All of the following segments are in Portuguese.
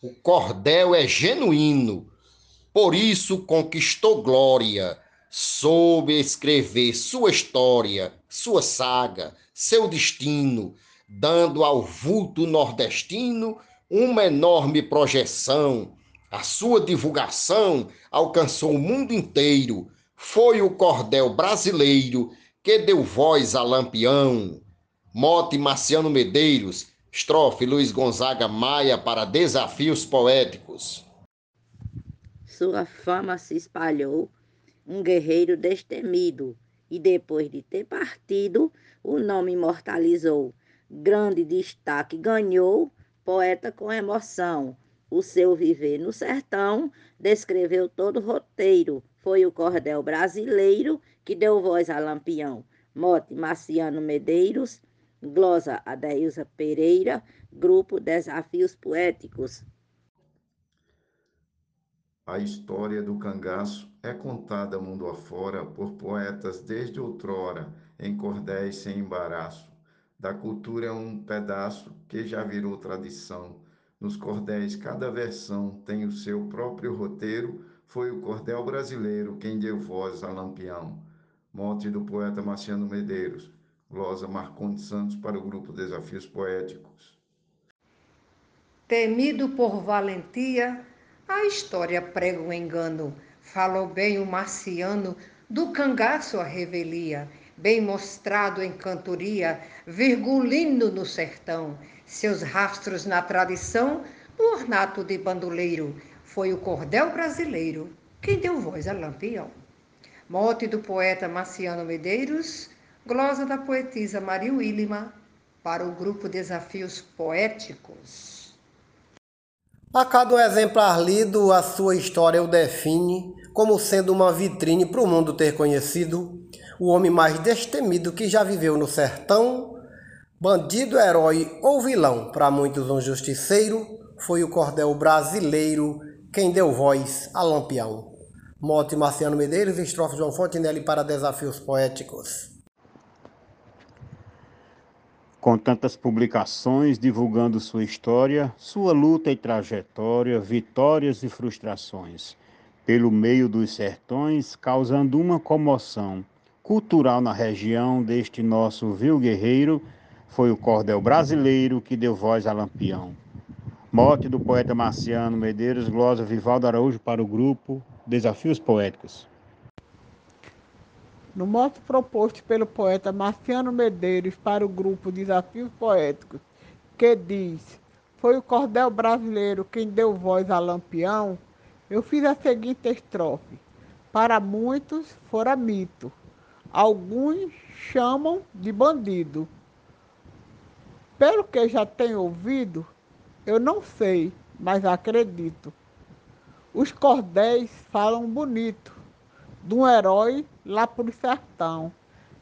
O cordel é genuíno, por isso conquistou glória, soube escrever sua história, sua saga, seu destino, dando ao vulto nordestino uma enorme projeção. A sua divulgação alcançou o mundo inteiro. Foi o cordel brasileiro que deu voz a Lampião. Mote Marciano Medeiros, estrofe Luiz Gonzaga Maia para Desafios Poéticos. Sua fama se espalhou, um guerreiro destemido, e depois de ter partido, o nome imortalizou. Grande destaque ganhou, poeta com emoção. O seu viver no sertão descreveu todo o roteiro. Foi o cordel brasileiro que deu voz a Lampião. Mote Marciano Medeiros, glosa Adeilza Pereira, grupo Desafios Poéticos. A história do cangaço é contada mundo afora por poetas desde outrora, em cordéis sem embaraço. Da cultura é um pedaço que já virou tradição. Nos cordéis, cada versão tem o seu próprio roteiro. Foi o cordel brasileiro quem deu voz a Lampião. Mote do poeta Marciano Medeiros. Glosa Marcondes Santos para o grupo Desafios Poéticos. Temido por valentia, a história prega o engano. Falou bem o marciano do cangaço à revelia, bem mostrado em cantoria, virgulino no sertão, seus rastros na tradição, no ornato de bandoleiro. Foi o cordel brasileiro quem deu voz a Lampião. Mote do poeta Marciano Medeiros, glosa da poetisa Maria Willima, para o grupo Desafios Poéticos. A cada exemplar lido, a sua história o define como sendo uma vitrine para o mundo ter conhecido o homem mais destemido que já viveu no sertão. Bandido, herói ou vilão, para muitos um justiceiro, foi o cordel brasileiro quem deu voz a Lampião. Mote Marciano Medeiros, estrofe João Fontenelle para Desafios Poéticos. Com tantas publicações divulgando sua história, sua luta e trajetória, vitórias e frustrações, pelo meio dos sertões, causando uma comoção cultural na região deste nosso vil guerreiro, foi o cordel brasileiro que deu voz a Lampião. Mote do poeta Marciano Medeiros, glosa Vivaldo Araújo para o grupo Desafios Poéticos. No mote proposto pelo poeta Marciano Medeiros para o grupo Desafios Poéticos, que diz: Foi o cordel brasileiro quem deu voz a Lampião, eu fiz a seguinte estrofe. Para muitos fora mito, alguns chamam de bandido. Pelo que já tenho ouvido, eu não sei, mas acredito. Os cordéis falam bonito de um herói lá por sertão,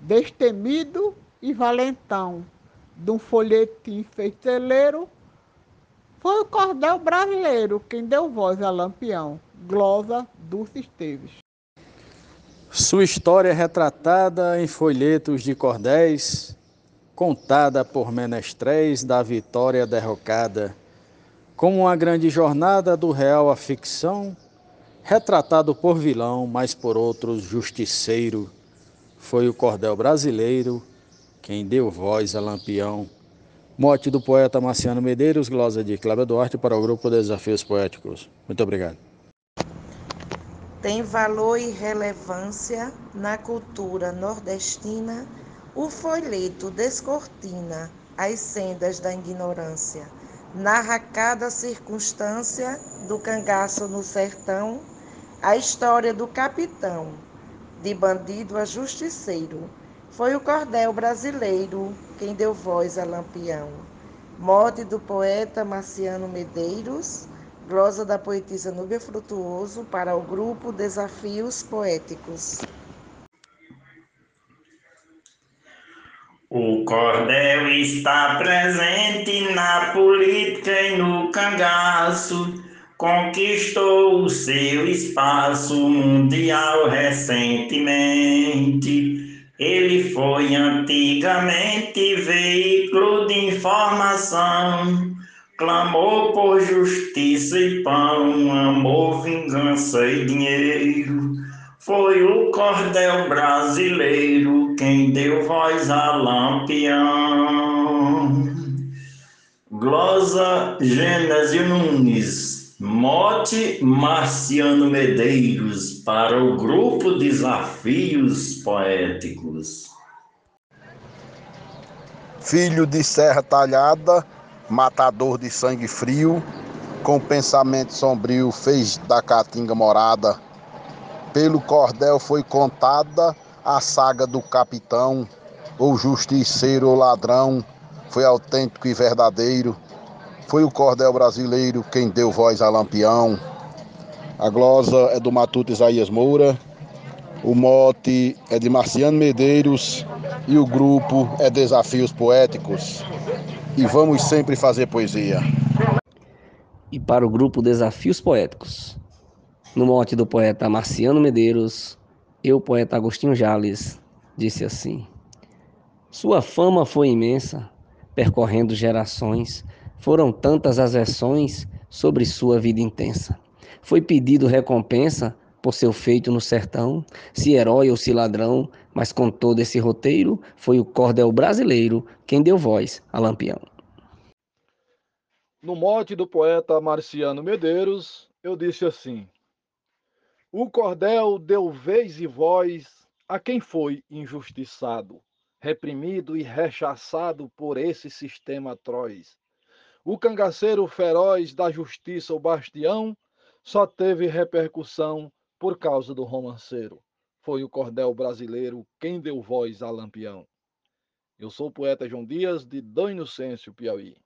destemido e valentão, de um folhetim feiteleiro, foi o cordel brasileiro quem deu voz a Lampião, glosa Dulce Esteves. Sua história é retratada em folhetos de cordéis, contada por menestréis da vitória derrocada, como uma grande jornada do real à ficção, retratado por vilão, mas por outros justiceiro, foi o cordel brasileiro quem deu voz a Lampião. Mote do poeta Marciano Medeiros, glosa de Cláudio Duarte para o grupo Desafios Poéticos. Muito obrigado. Tem valor e relevância na cultura nordestina o folheto descortina as sendas da ignorância narra cada circunstância do cangaço no sertão, a história do capitão, de bandido a justiceiro. Foi o cordel brasileiro quem deu voz a Lampião. Mote do poeta Marciano Medeiros, glosa da poetisa Núbia Frutuoso para o grupo Desafios Poéticos. O cordel está presente na política e no cangaço, conquistou o seu espaço mundial recentemente. Ele foi antigamente veículo de informação, clamou por justiça e pão, amor, vingança e dinheiro. Foi o cordel brasileiro quem deu voz a Lampião. Glosa Gênesio Nunes, mote Marciano Medeiros para o grupo Desafios Poéticos. Filho de Serra Talhada, matador de sangue frio, com pensamento sombrio fez da caatinga morada. Pelo cordel foi contada a saga do capitão, ou justiceiro ou ladrão, foi autêntico e verdadeiro. Foi o cordel brasileiro quem deu voz a Lampião. A glosa é do Matuto Isaías Moura, o mote é de Marciano Medeiros e o grupo é Desafios Poéticos e vamos sempre fazer poesia. E para o grupo Desafios Poéticos, no mote do poeta Marciano Medeiros, eu, poeta Agostinho Jales, disse assim: Sua fama foi imensa, percorrendo gerações, foram tantas as versões sobre sua vida intensa. Foi pedido recompensa por seu feito no sertão, se herói ou se ladrão, mas com todo esse roteiro, foi o cordel brasileiro quem deu voz a Lampião. No mote do poeta Marciano Medeiros, eu disse assim: O cordel deu vez e voz a quem foi injustiçado, reprimido e rechaçado por esse sistema atroz. O cangaceiro feroz da justiça, o bastião, só teve repercussão por causa do romanceiro. Foi o cordel brasileiro quem deu voz a Lampião. Eu sou o poeta João Dias, de Dom Inocêncio, Piauí.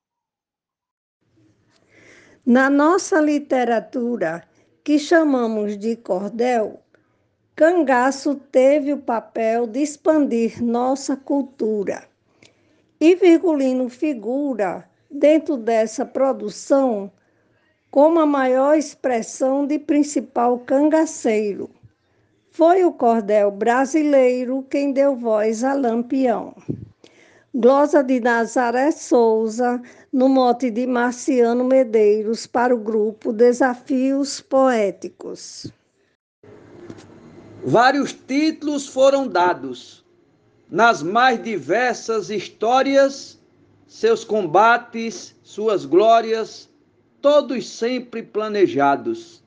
Na nossa literatura, que chamamos de cordel, Cangaço teve o papel de expandir nossa cultura. E Virgulino figura, dentro dessa produção, como a maior expressão de principal cangaceiro. Foi o cordel brasileiro quem deu voz a Lampião. Glosa de Nazaré Souza, no mote de Marciano Medeiros, para o grupo Desafios Poéticos. Vários títulos foram dados nas mais diversas histórias, seus combates, suas glórias, todos sempre planejados.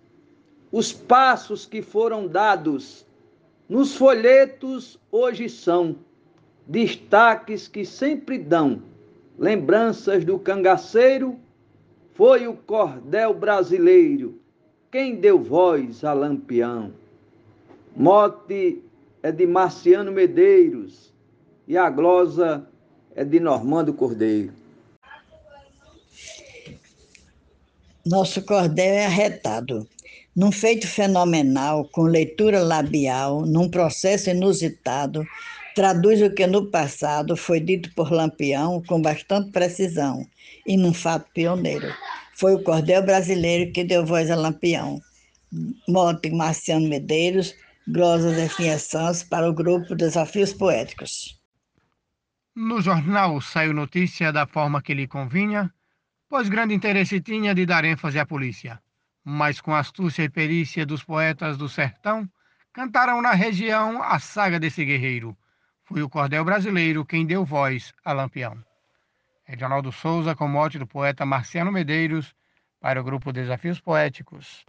Os passos que foram dados nos folhetos hoje são destaques que sempre dão lembranças do cangaceiro. Foi o cordel brasileiro quem deu voz a Lampião. Mote é de Marciano Medeiros e a glosa é de Normando Cordeiro. Nosso cordel é arretado. Num feito fenomenal, com leitura labial, num processo inusitado, traduz o que no passado foi dito por Lampião com bastante precisão e num fato pioneiro. Foi o cordel brasileiro que deu voz a Lampião. Mote Marciano Medeiros, Glosa Zefinha Santos, para o grupo Desafios Poéticos. No jornal saiu notícia da forma que lhe convinha, pois grande interesse tinha de dar ênfase à polícia. Mas com astúcia e perícia dos poetas do sertão, cantaram na região a saga desse guerreiro. Foi o cordel brasileiro quem deu voz a Lampião. Edinaldo Souza, com mote do poeta Marciano Medeiros, para o grupo Desafios Poéticos.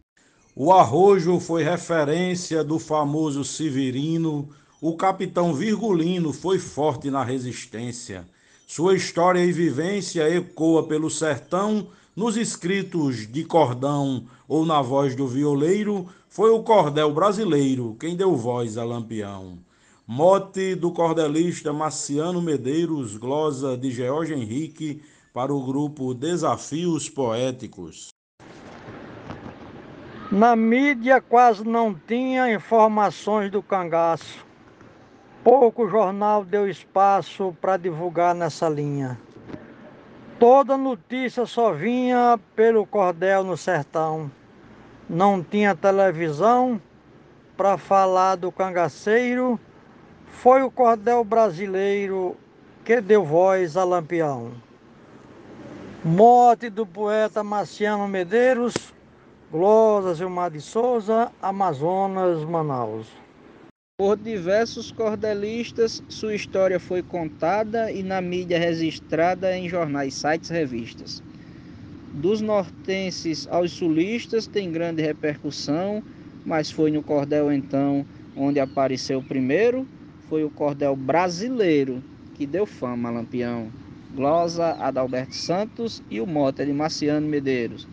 O arrojo foi referência do famoso Severino. O capitão Virgulino foi forte na resistência. Sua história e vivência ecoa pelo sertão, nos escritos de cordão ou na voz do violeiro, foi o cordel brasileiro quem deu voz a Lampião. Mote do cordelista Marciano Medeiros, glosa de George Henrique, para o grupo Desafios Poéticos. Na mídia quase não tinha informações do cangaço pouco jornal deu espaço para divulgar nessa linha. Toda notícia só vinha pelo cordel no sertão. Não tinha televisão para falar do cangaceiro. Foi o cordel brasileiro que deu voz a Lampião. Morte do poeta Marciano Medeiros, Glosa Gilmar de Souza, Amazonas, Manaus. Por diversos cordelistas, sua história foi contada e na mídia registrada em jornais, sites, revistas. Dos nortenses aos sulistas tem grande repercussão, mas foi no cordel então onde apareceu primeiro, foi o cordel brasileiro que deu fama a Lampião. Glosa Adalberto Santos e o mote de Marciano Medeiros.